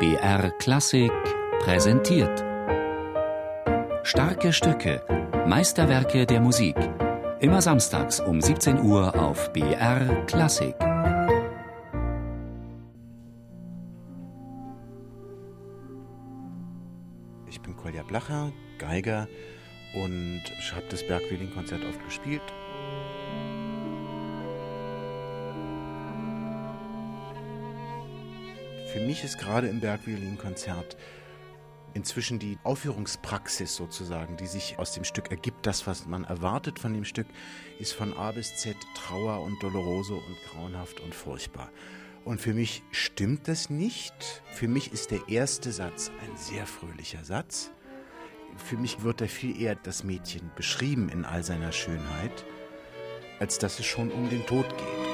BR Klassik präsentiert. Starke Stücke, Meisterwerke der Musik. Immer samstags um 17 Uhr auf BR Klassik. Ich bin Kolja Blacher, Geiger und habe das Bergwieling-Konzert oft gespielt. Für mich ist gerade im Bergviolin-Konzert inzwischen die Aufführungspraxis sozusagen, die sich aus dem Stück ergibt, das, was man erwartet von dem Stück, ist von A bis Z Trauer und Doloroso und grauenhaft und furchtbar. Und für mich stimmt das nicht. Für mich ist der erste Satz ein sehr fröhlicher Satz. Für mich wird da viel eher das Mädchen beschrieben in all seiner Schönheit, als dass es schon um den Tod geht.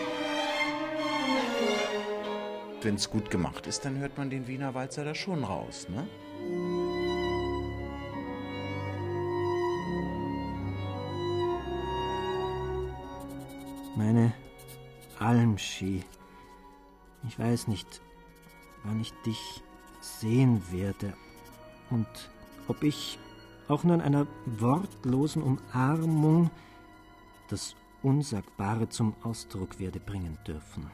Wenn es gut gemacht ist, dann hört man den Wiener Walzer da schon raus, ne? Meine Almschi. Ich weiß nicht, wann ich dich sehen werde und ob ich auch nur in einer wortlosen Umarmung das Unsagbare zum Ausdruck werde bringen dürfen.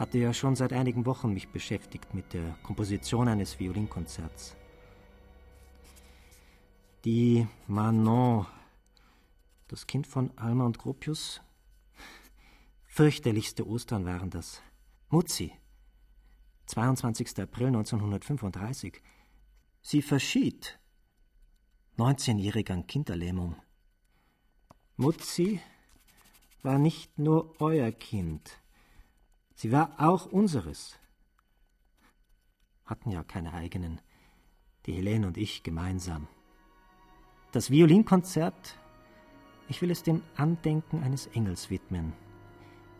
Hatte ja schon seit einigen Wochen mich beschäftigt mit der Komposition eines Violinkonzerts. Die Manon, das Kind von Alma und Gropius, fürchterlichste Ostern waren das. Mutzi, 22. April 1935. Sie verschied. 19-jährig an Kinderlähmung. Mutzi war nicht nur euer Kind, sie war auch unseres. Hatten ja keine eigenen, die Helene und ich gemeinsam. Das Violinkonzert, ich will es dem Andenken eines Engels widmen,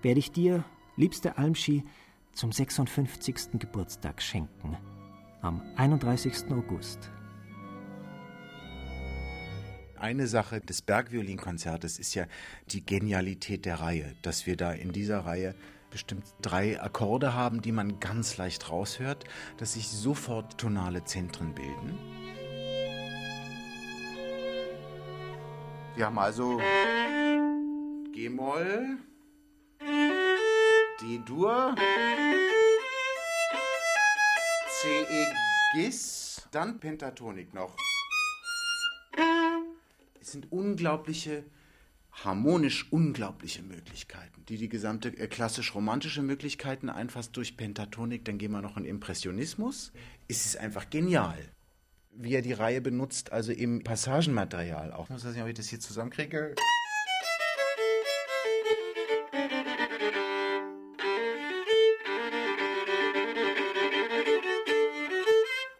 werde ich dir, liebste Almschi, zum 56. Geburtstag schenken, am 31. August. Eine Sache des Bergviolinkonzertes ist ja die Genialität der Reihe, dass wir da in dieser Reihe bestimmt drei Akkorde haben, die man ganz leicht raushört, dass sich sofort tonale Zentren bilden. Wir haben also G-Moll, D-Dur, C-E-Gis, dann Pentatonik noch. Es sind unglaubliche, harmonisch unglaubliche Möglichkeiten, die die gesamte äh, klassisch-romantische Möglichkeiten einfasst durch Pentatonik. Dann gehen wir noch in Impressionismus. Es ist einfach genial, wie er die Reihe benutzt, also im Passagenmaterial auch. Ich muss sehen, ob ich das hier zusammenkriege.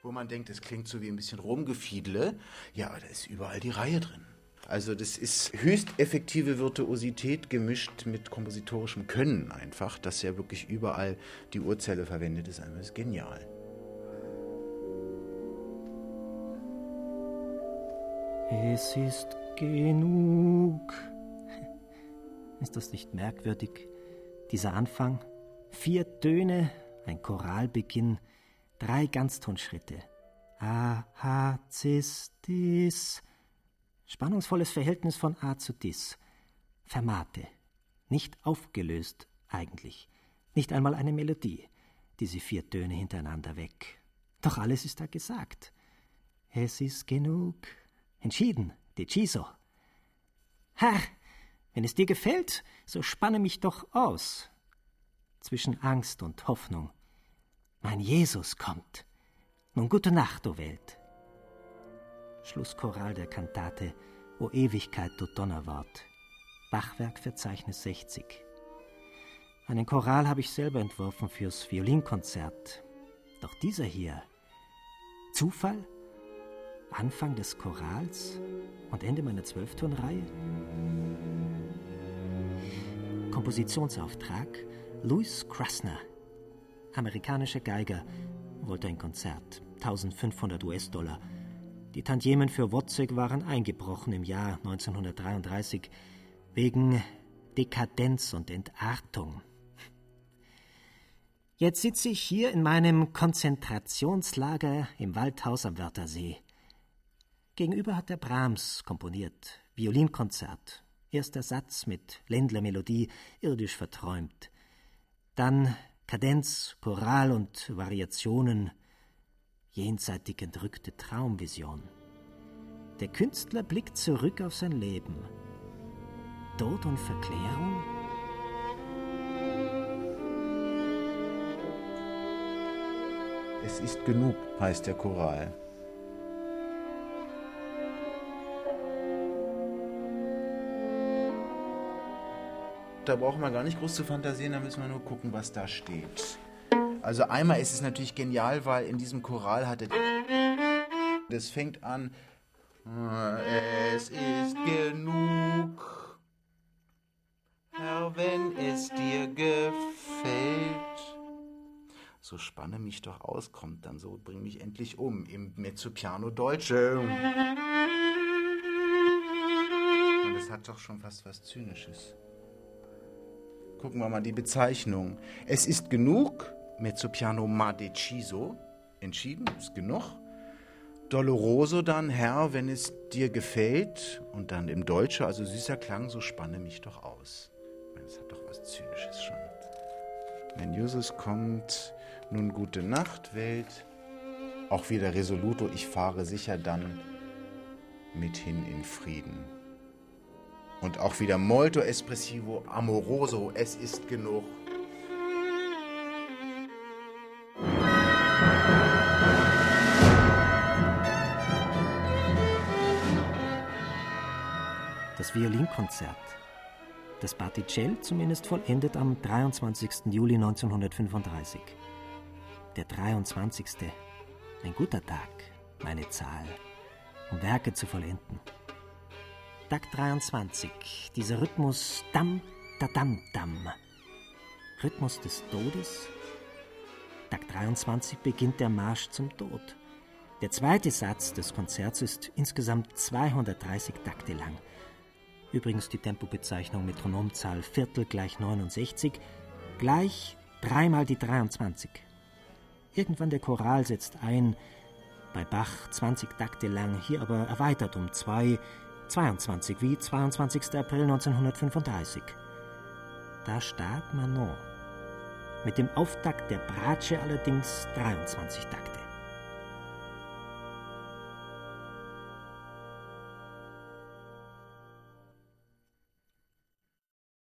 Wo man denkt, es klingt so wie ein bisschen Rumgefiedle. Ja, aber da ist überall die Reihe drin. Also das ist höchst effektive Virtuosität gemischt mit kompositorischem Können einfach, dass ja wirklich überall die Urzelle verwendet ist. Einfach ist genial. Es ist genug. Ist das nicht merkwürdig? Dieser Anfang? Vier Töne, ein Choralbeginn, drei Ganztonschritte. A, H, Cis, Dis. Spannungsvolles Verhältnis von A zu Dis. Fermate. Nicht aufgelöst, eigentlich. Nicht einmal eine Melodie. Diese vier Töne hintereinander weg. Doch alles ist da gesagt. Es ist genug. Entschieden, deciso. Herr, wenn es dir gefällt, so spanne mich doch aus. Zwischen Angst und Hoffnung. Mein Jesus kommt. Nun gute Nacht, o Welt. Schlusschoral der Kantate O Ewigkeit, du Donnerwort. Bachwerkverzeichnis 60. Einen Choral habe ich selber entworfen fürs Violinkonzert. Doch dieser hier. Zufall? Anfang des Chorals und Ende meiner Zwölfturnreihe? Kompositionsauftrag Louis Krasner, amerikanischer Geiger, wollte ein Konzert, 1500 US-Dollar. Die Tantiemen für Wozzeck waren eingebrochen im Jahr 1933 wegen Dekadenz und Entartung. Jetzt sitze ich hier in meinem Konzentrationslager im Waldhaus am Wörthersee. Gegenüber hat der Brahms komponiert, Violinkonzert, erster Satz mit Ländlermelodie, irdisch verträumt. Dann Kadenz, Choral und Variationen, jenseitig entrückte Traumvision. Der Künstler blickt zurück auf sein Leben. Tod und Verklärung? Es ist genug, heißt der Choral. Da brauchen wir gar nicht groß zu fantasieren, da müssen wir nur gucken, was da steht. Also einmal ist es natürlich genial, weil in diesem Choral hat er... Das fängt an... Es ist genug, Herr, wenn es dir gefällt. So spanne mich doch aus, kommt dann so, bring mich endlich um im Mezzopiano Deutsche. Und das hat doch schon fast was Zynisches. Gucken wir mal die Bezeichnung. Es ist genug, Mezzopiano ma deciso, entschieden, ist genug. Doloroso dann, Herr, wenn es dir gefällt. Und dann im Deutsche, also süßer Klang, so spanne mich doch aus. Das hat doch was Zynisches schon. Wenn Jesus kommt, nun gute Nacht, Welt. Auch wieder resoluto, ich fahre sicher dann mithin in Frieden. Und auch wieder molto espressivo, amoroso, es ist genug. Violinkonzert. Das Barticell zumindest vollendet am 23. Juli 1935. Der 23. Ein guter Tag, meine Zahl, um Werke zu vollenden. Tag 23, dieser Rhythmus dam, da dam, dam. Rhythmus des Todes. Tag 23 beginnt der Marsch zum Tod. Der zweite Satz des Konzerts ist insgesamt 230 Takte lang. Übrigens die Tempobezeichnung Metronomzahl Viertel gleich 69, gleich dreimal die 23. Irgendwann der Choral setzt ein, bei Bach 20 Takte lang, hier aber erweitert um zwei, 22 wie 22. April 1935. Da starb Manon. Mit dem Auftakt der Bratsche allerdings 23 Takte.